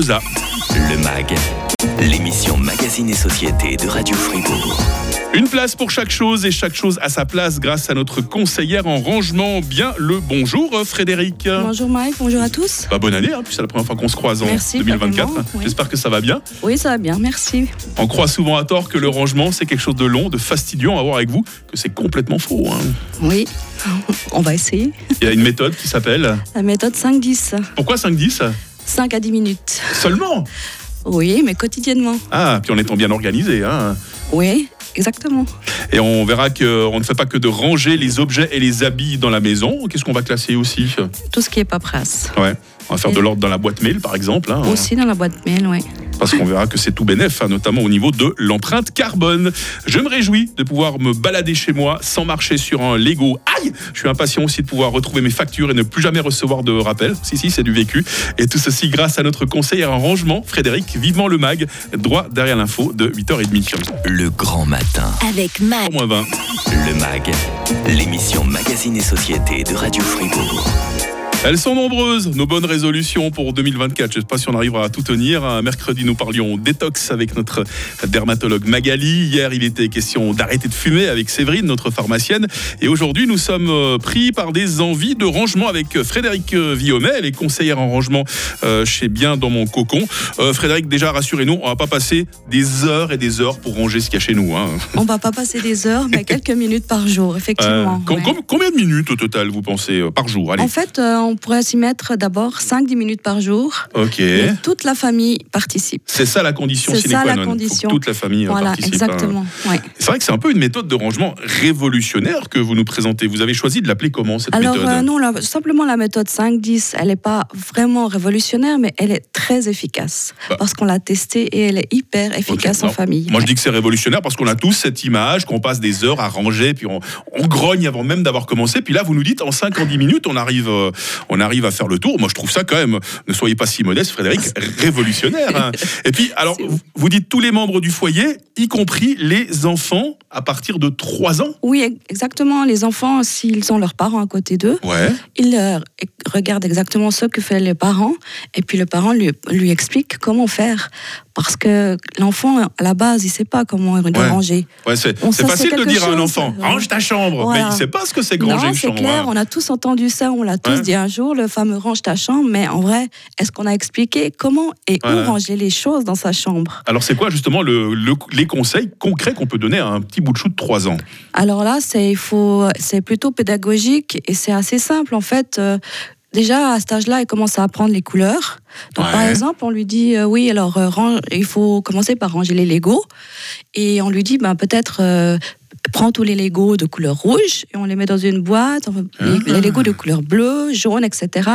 Le MAG, l'émission Magazine et Société de Radio Fribourg. Une place pour chaque chose et chaque chose à sa place grâce à notre conseillère en rangement. Bien le bonjour Frédéric. Bonjour Mike, bonjour à tous. Bah, bonne année, hein, puis c'est la première fois qu'on se croise en Merci, 2024. pareillement, oui. J'espère que ça va bien. Oui, ça va bien, merci. On croit souvent à tort que le rangement c'est quelque chose de long, de fastidieux. Va voir avec vous que c'est complètement faux. hein. Oui, on va essayer. Il y a une méthode qui s'appelle. La méthode 5-10, Pourquoi 5-10 5 à 10 minutes. Seulement Oui, mais quotidiennement. Ah, puis en étant bien organisé. Hein. Oui, exactement. Et on verra qu'on ne fait pas que de ranger les objets et les habits dans la maison. Qu'est-ce qu'on va classer aussi? Tout ce qui est paperasse. Ouais. On va faire de l'ordre dans la boîte mail, par exemple. hein. Aussi dans la boîte mail, oui. parce qu'on verra que c'est tout bénef, hein, notamment au niveau de l'empreinte carbone. Je me réjouis de pouvoir me balader chez moi sans marcher sur un Lego. Aïe Je suis impatient aussi de pouvoir retrouver mes factures et ne plus jamais recevoir de rappel. Si, si, c'est du vécu. Et tout ceci grâce à notre conseillère en rangement, Frédéric, vivement le mag, droit derrière l'info de 8h30. Le grand matin. Avec Mag. Moins 20. Le MAG, l'émission Magazine et Société de Radio Fribourg. Elles sont nombreuses, nos bonnes résolutions pour 2024. Je ne sais pas si on arrivera à tout tenir. Un Mercredi, nous parlions détox avec notre dermatologue Magali. Hier, il était question d'arrêter de fumer avec Séverine, notre pharmacienne. Et aujourd'hui, nous sommes euh, pris par des envies de rangement avec euh, Frédéric euh, Viomet. Elle est conseillère en rangement chez Bien dans mon cocon. Euh, Frédéric, déjà, rassurez-nous, on va pas passer des heures et des heures pour ranger ce qu'il y a chez nous. hein. On va pas passer des heures, mais quelques minutes par jour, Euh, effectivement. com- ouais. com- combien de minutes au total, vous pensez, par jour? Allez. En fait, on pourrait s'y mettre d'abord 5-10 minutes par jour. Ok. Et toute la famille participe. C'est ça la condition C'est sine ça, qua la condition. toute la famille euh, Voilà, participe. hein. exactement. ouais. C'est vrai que c'est un peu une méthode de rangement révolutionnaire que vous nous présentez. Vous avez choisi de l'appeler comment cette Alors méthode euh, non, la- simplement la méthode 5-10, elle n'est pas vraiment révolutionnaire, mais elle est très efficace. Bah. Parce qu'on l'a testée et elle est hyper efficace en famille. Moi, je dis que c'est révolutionnaire parce qu'on a tous cette image, qu'on passe des heures à ranger, puis on, on grogne avant même d'avoir commencé. Puis là, vous nous dites, en 5 en 10 minutes, on arrive, euh, on arrive à faire le tour. Moi, je trouve ça quand même, ne soyez pas si modeste, Frédéric, révolutionnaire. hein. Et puis, alors, C'est vous, dites tous les membres du foyer, y compris les enfants à partir de 3 ans. Oui, ex- exactement. Les enfants, s'ils ont leurs parents à côté d'eux, Ouais. ils euh, regardent exactement ce que fait les parents et puis le parent lui, lui explique comment faire. Parce que l'enfant, à la base, il ne sait pas comment Ouais. ranger. Ouais, c'est c'est facile de dire à un enfant, euh, range ta chambre. voilà. Mais il sait pas ce que c'est que ranger une c'est chambre. clair, hein. on a tous entendu ça, on l'a tous dit un jour, le fameux range ta chambre, mais en vrai, est-ce qu'on a expliqué comment et où ranger les choses dans sa chambre? Alors, c'est quoi justement le- le- les conseils concrets qu'on peut donner à un petit bout de chou de 3 ans? Alors là, c'est il faut, c'est plutôt pédagogique et c'est assez simple en fait. euh, Déjà à cet âge-là, il commence à apprendre les couleurs. Donc par exemple, on lui dit euh, oui, alors euh, range- il faut commencer par ranger les Legos et on lui dit ben peut-être euh, prends tous les Legos de couleur rouge et on les met dans une boîte, Ah. les Legos de couleur bleue, jaune, etc.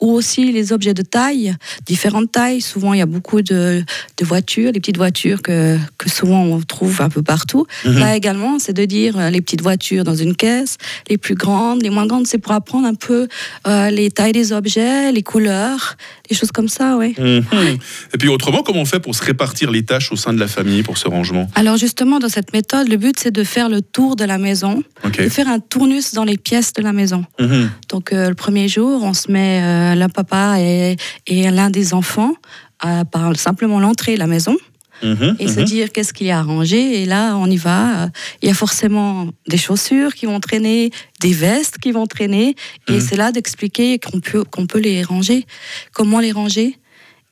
Ou aussi les objets de taille, différentes tailles. Souvent, il y a beaucoup de, de voitures, les petites voitures que, que souvent on trouve un peu partout. Mhm. Là également, c'est de dire euh, les petites voitures dans une caisse, les plus grandes, les moins grandes, c'est pour apprendre un peu euh, les tailles des objets, les couleurs, des choses comme ça, oui. Mhm. Et puis autrement, comment on fait pour se répartir les tâches au sein de la famille pour ce rangement? Alors justement, dans cette méthode, le but c'est de faire le tour de la maison, de faire un tournus dans les pièces de la maison. Mhm. Donc euh, le premier jour, on se met euh, le papa et, et l'un des enfants à par simplement l'entrée de la maison Mhm. et se Mhm. dire qu'est-ce qu'il y a à ranger? Et là, on y va. Euh, Il y a forcément des chaussures qui vont traîner, des vestes qui vont traîner. Et c'est là d'expliquer qu'on peut, qu'on peut les ranger, comment les ranger?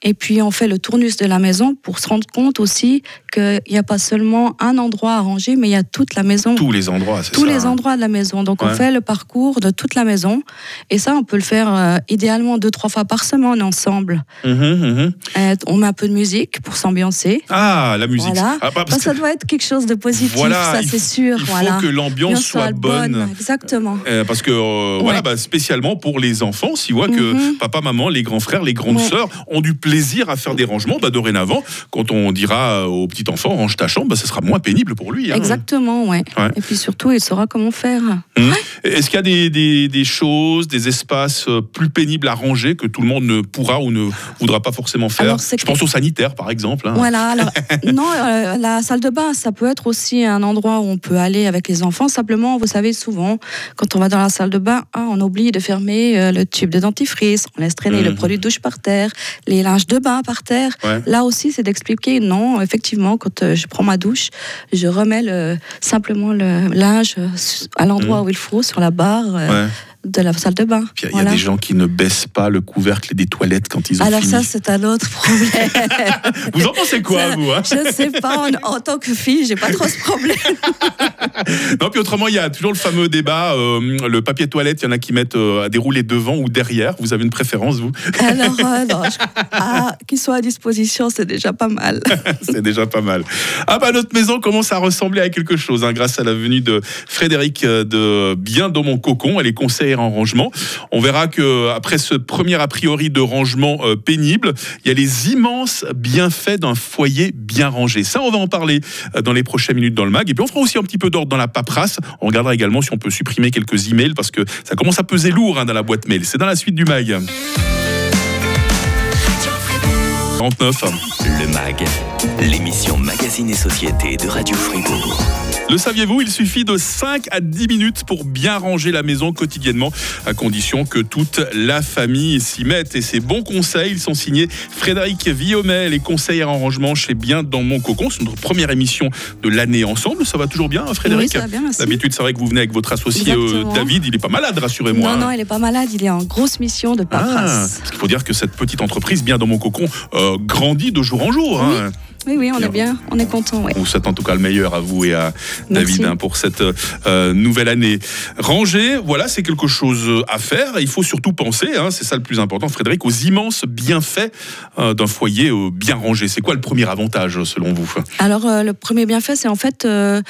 Et puis on fait le tournus de la maison pour se rendre compte aussi qu'il n'y a pas seulement un endroit à ranger, mais il y a toute la maison Tous les endroits, c'est tous ça, les hein. endroits de la maison. Donc Ouais. on fait le parcours de toute la maison. Et ça, on peut le faire euh, idéalement deux, trois fois par semaine ensemble. Mhm, mhm. Euh, on met un peu de musique pour s'ambiancer. Ah, la musique. Voilà. Ah, bah, parce Ça, ça que doit être quelque chose de positif, Voilà, ça c'est sûr. il faut voilà. que l'ambiance soit bonne. Exactement. Euh, parce que voilà, bah, spécialement pour les enfants, s'ils voient que Mhm. papa, maman, les grands frères, les grandes Ouais. sœurs ont du plaisir à faire des rangements, bah, dorénavant, quand on dira au petit enfant range ta chambre, bah, ce sera moins pénible pour lui. hein. Exactement, ouais. Ouais. Et puis surtout, il saura comment faire. Mhm. Est-ce qu'il y a des, des- des choses, des espaces euh, plus pénibles à ranger que tout le monde ne pourra ou ne voudra pas forcément faire Alors, Je pense au sanitaire, par exemple. hein. Voilà, alors, non, euh, la salle de bain, ça peut être aussi un endroit où on peut aller avec les enfants. Simplement, vous savez, souvent, quand on va dans la salle de bain, ah, on oublie de fermer euh, le tube de dentifrice, on laisse traîner le produit de douche par terre, les linges linge de bain par terre. Ouais. Là aussi, c'est d'expliquer non, effectivement, quand euh, je prends ma douche, je remets le, simplement le linge à l'endroit où il faut, sur la barre euh, Ouais. De la salle de bain. Il y a Voilà. des gens qui ne baissent pas le couvercle des toilettes quand ils ont Alors fini. ça, c'est un autre problème. Vous en pensez quoi, Ça, vous hein? Je ne sais pas, en, en tant que fille, j'ai pas trop ce problème. Non, puis autrement, il y a toujours le fameux débat. euh, le papier toilette, il y en a qui mettent euh, à dérouler devant ou derrière. Vous avez une préférence, vous? Alors, euh, non, je- ah, qu'il soit à disposition, c'est déjà pas mal. C'est déjà pas mal. Ah bah notre maison commence à ressembler à quelque chose hein, grâce à la venue de Frédéric euh, de Bien dans mon cocon. Elle est conseillère en rangement. On verra que après ce premier a priori de rangement euh, pénible, il y a les immenses bienfaits d'un foyer bien rangé. Ça, on va en parler euh, dans les prochaines minutes dans le mag. Et puis on fera aussi un petit peu d'ordre dans la paperasse. On regardera également si on peut supprimer quelques emails parce que ça commence à peser lourd hein, dans la boîte mail. C'est dans la suite du mag. 49. Le MAG, l'émission Magazine et Société de Radio Fribourg. Le saviez-vous, il suffit de 5 à 10 minutes pour bien ranger la maison quotidiennement, à condition que toute la famille s'y mette. Et ces bons conseils, ils sont signés Frédéric Villaumet, les conseillères en rangement chez Bien dans mon cocon. C'est notre première émission de l'année ensemble. Ça va toujours bien, hein, Frédéric Oui, ça va bien, merci. D'habitude, c'est vrai que vous venez avec votre associé euh, Exactement. David. Il est pas malade, rassurez-moi. Non, non, hein. il est pas malade, il est en grosse mission de Ah, paperasse. parce qu'il faut dire que cette petite entreprise, Bien dans mon cocon, euh, grandit de jour en jour. hein. Oui, oui, on Bien. est bien, on est content, ouais. On vous souhaite en tout cas le meilleur à vous et à Merci. David hein, pour cette euh, nouvelle année. Ranger, voilà, c'est quelque chose à faire. Il faut surtout penser, hein, c'est ça le plus important, Frédéric, aux immenses bienfaits euh, d'un foyer euh, bien rangé. C'est quoi le premier avantage selon vous? Alors, le premier bienfait, c'est en fait, le-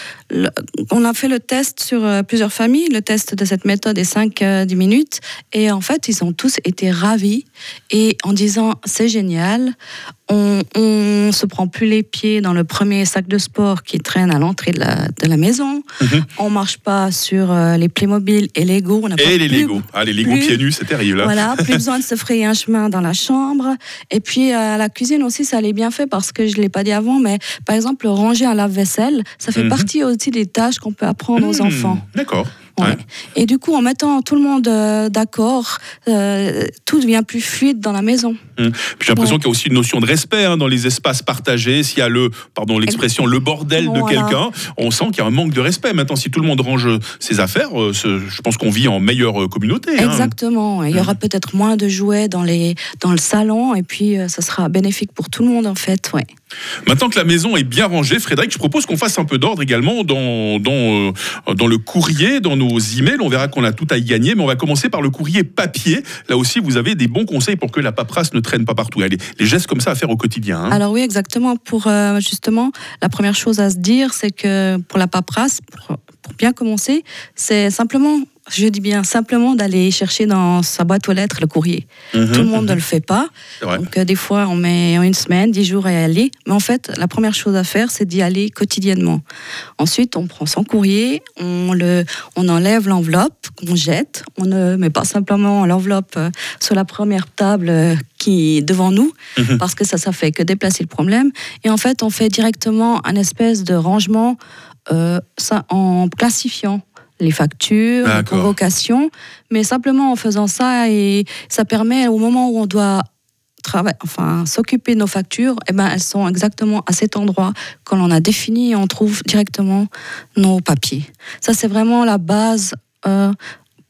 on a fait le test sur plusieurs familles. Le test de cette méthode est 5-10 minutes. Et en fait, ils ont tous été ravis. Et en disant, c'est génial, on, on se prend plus les pieds dans le premier sac de sport qui traîne à l'entrée de la, de la maison. Mhm. On marche pas sur euh, les Playmobil et Lego. On pas Et les Lego. Ah, les Lego plus- pieds nus, c'est terrible. hein. Voilà, plus besoin de se frayer un chemin dans la chambre. Et puis à la cuisine aussi, ça allait bien fait parce que je l'ai pas dit avant, mais par exemple ranger un lave-vaisselle, ça fait Mhm. partie aussi des tâches qu'on peut apprendre aux Hmm, enfants. D'accord. Ouais. Ouais. Et du coup, en mettant tout le monde euh, d'accord, euh, tout devient plus fluide dans la maison. Puis j'ai l'impression Ouais. qu'il y a aussi une notion de respect hein, dans les espaces partagés. S'il y a le, pardon l'expression, le bordel de Voilà. quelqu'un, on sent qu'il y a un manque de respect. Maintenant, si tout le monde range ses affaires, euh, je pense qu'on vit en meilleure communauté. hein. Exactement. Il y aura peut-être moins de jouets dans, les, dans le salon et puis ça sera bénéfique pour tout le monde en fait. Ouais. Maintenant que la maison est bien rangée, Frédéric, je propose qu'on fasse un peu d'ordre également dans, dans, euh, dans le courrier, dans nos emails. On verra qu'on a tout à y gagner, mais on va commencer par le courrier papier. Là aussi, vous avez des bons conseils pour que la paperasse ne traîne pas partout. Les gestes comme ça à faire au quotidien. hein. Alors oui, exactement. Pour euh, justement, la première chose à se dire, c'est que pour la paperasse, pour bien commencer, c'est simplement, je dis bien simplement, d'aller chercher dans sa boîte aux lettres le courrier. Mhm, Tout le monde ne le fait pas. Donc euh, des fois, on met une semaine, dix jours à y aller. Mais en fait, la première chose à faire, c'est d'y aller quotidiennement. Ensuite, on prend son courrier, on, le, on enlève l'enveloppe qu'on jette. On ne met pas simplement l'enveloppe euh, sur la première table euh, qui est devant nous, Mhm. parce que ça, ça fait que déplacer le problème. Et en fait, on fait directement un espèce de rangement euh, ça, en classifiant les factures, les convocations, mais simplement en faisant ça, et ça permet au moment où on doit enfin s'occuper de nos factures, eh ben elles sont exactement à cet endroit quand on a défini, on trouve directement nos papiers. Ça c'est vraiment la base euh,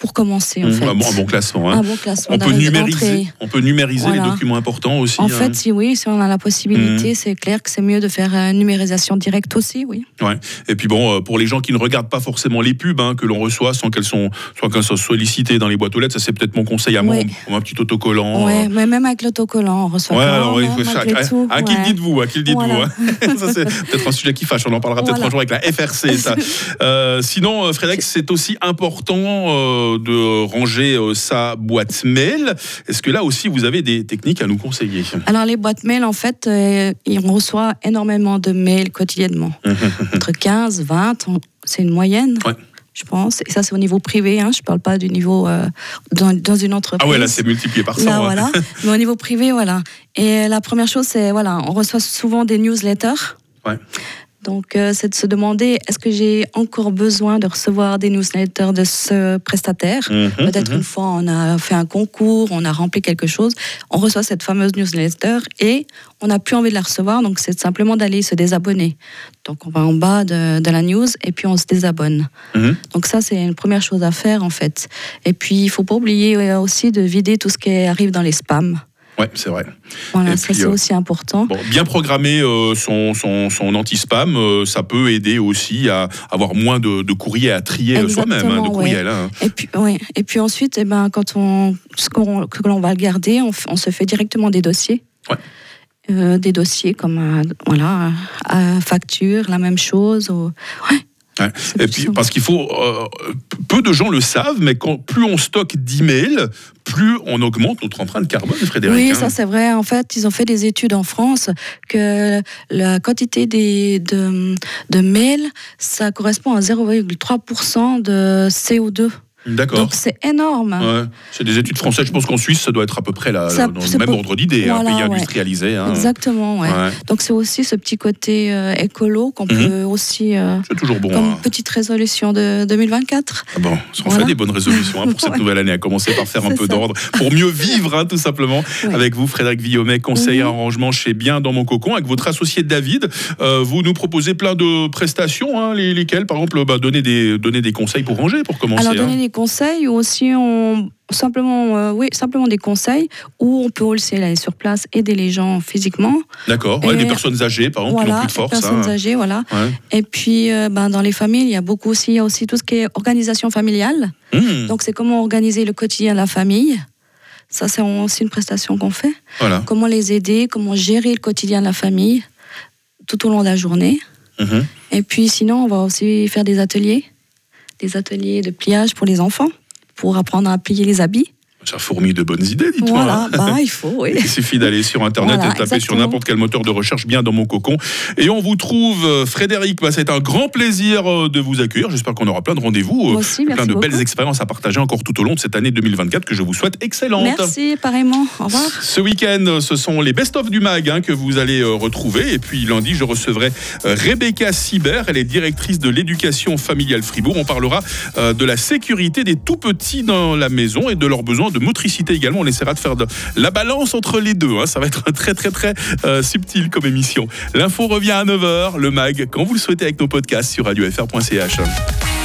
pour commencer en Mhm, fait. un, bon, un bon classement. hein. Un bon classement On peut numériser, on peut numériser les documents importants aussi. En hein. fait, si oui, si on a la possibilité, Mhm. c'est clair que c'est mieux de faire une numérisation directe aussi, oui. Ouais. Et puis bon, euh, pour les gens qui ne regardent pas forcément les pubs hein, que l'on reçoit sans qu'elles sont, soit qu'elles soient sollicitées dans les boîtes aux lettres, ça c'est peut-être mon conseil à moi, Ouais. un petit autocollant. Ouais, euh, mais même avec l'autocollant, on reçoit Ouais, alors oui, malgré à, tout, à qui dites-vous À qui dites-vous Voilà. Ça, c'est peut-être un sujet qui fâche. On en parlera peut-être Voilà. un jour avec la FRC. Ça. Euh, sinon, euh, Frédéric, c'est aussi important euh, de ranger euh, sa boîte mail. Est-ce que là aussi, vous avez des techniques à nous conseiller? Alors les boîtes mail, en fait, euh, on reçoit énormément de mails quotidiennement. Entre 15, 20, on- c'est une moyenne. Ouais. Je pense. Et ça, c'est au niveau privé. Hein. Je ne parle pas du niveau euh, dans, dans une entreprise. Ah ouais, là, c'est multiplié par 100. Là, hein. voilà. Mais au niveau privé, voilà. Et la première chose, c'est, voilà, on reçoit souvent des newsletters. Ouais. Donc, euh, c'est de se demander est-ce que j'ai encore besoin de recevoir des newsletters de ce prestataire? Mhm, Peut-être mhm. une fois, on a fait un concours, on a rempli quelque chose, on reçoit cette fameuse newsletter et on n'a plus envie de la recevoir, donc c'est simplement d'aller se désabonner. Donc, on va en bas de, de la news et puis on se désabonne. Mhm. Donc, ça, c'est une première chose à faire en fait. Et puis, il faut pas oublier aussi de vider tout ce qui arrive dans les spams. Ouais, c'est vrai. Voilà, Et ça c'est euh, aussi important. Bon, bien programmer euh, son, son, son anti-spam, euh, ça peut aider aussi à avoir moins de, de courriers à trier soi-même, hein, de courriels. hein. Et puis, et puis ensuite, eh ben, quand on, ce qu'on, que l'on va garder, on, se fait directement des dossiers. Ouais. Des dossiers comme voilà, à facture, la même chose. ou- Ouais. Et puis, parce qu'il faut, euh, peu de gens le savent, mais quand, plus on stocke d'emails, plus on augmente notre empreinte carbone, Frédéric. Oui, hein. ça c'est vrai. En fait, ils ont fait des études en France que la quantité des, de, de mails, ça correspond à 0,3% de CO2. D'accord. Donc c'est énorme. Ouais. C'est des études françaises. Je pense qu'en Suisse, ça doit être à peu près Ça- dans le même pour- ordre d'idée, un Voilà, pays ouais. industrialisé. hein. Exactement, ouais. Donc c'est aussi ce petit côté euh, écolo qu'on Mhm. peut aussi, euh, C'est toujours bon. comme hein. petite résolution de 2024. Ah Bon, on Voilà. fait des bonnes résolutions hein, pour cette nouvelle année, à commencer par faire un peu d'ordre, pour mieux vivre, hein, tout simplement. Avec vous, Frédéric Villaumet, conseiller Mhm. en rangement chez Bien dans mon cocon, avec votre associé David. Euh, vous nous proposez plein de prestations, hein, les- lesquelles, par exemple, bah, donner, des, donner des conseils pour ranger, pour commencer. Alors hein. Conseils ou aussi on simplement euh, oui simplement des conseils où on peut aussi aller sur place aider les gens physiquement D'accord, ouais, des personnes âgées, par exemple, qui n'ont voilà plus de personnes hein. âgées voilà Ouais. et puis euh, ben, dans les familles il y a beaucoup aussi il y a aussi tout ce qui est organisation familiale Mmh, donc c'est comment organiser le quotidien de la famille ça c'est aussi une prestation qu'on fait voilà. comment les aider comment gérer le quotidien de la famille tout au long de la journée Mhm. Et puis sinon, on va aussi faire des ateliers, des ateliers de pliage pour les enfants, pour apprendre à plier les habits. Ça fourmille de bonnes idées, dites-moi. Voilà, bah il faut, oui. Il suffit d'aller sur Internet Voilà, et de taper sur n'importe quel moteur de recherche bien dans mon cocon. Et on vous trouve, euh, Frédéric, bah, c'est un grand plaisir euh, de vous accueillir. J'espère qu'on aura plein de rendez-vous, euh, plein de belles expériences à partager encore tout au long de cette année 2024 que je vous souhaite excellente. Merci, pareillement. Au revoir. Ce week-end, ce sont les best-of du MAG hein, que vous allez euh, retrouver. Et puis lundi, je recevrai euh, Rebecca Sibert. Elle est directrice de l'éducation familiale Fribourg. On parlera euh, de la sécurité des tout-petits dans la maison et de leurs besoins de motricité également. On essaiera de faire de la balance entre les deux. hein. Ça va être très, très, très euh, subtil comme émission. L'info revient à 9h. Le MAG, quand vous le souhaitez, avec nos podcasts sur radiofr.ch.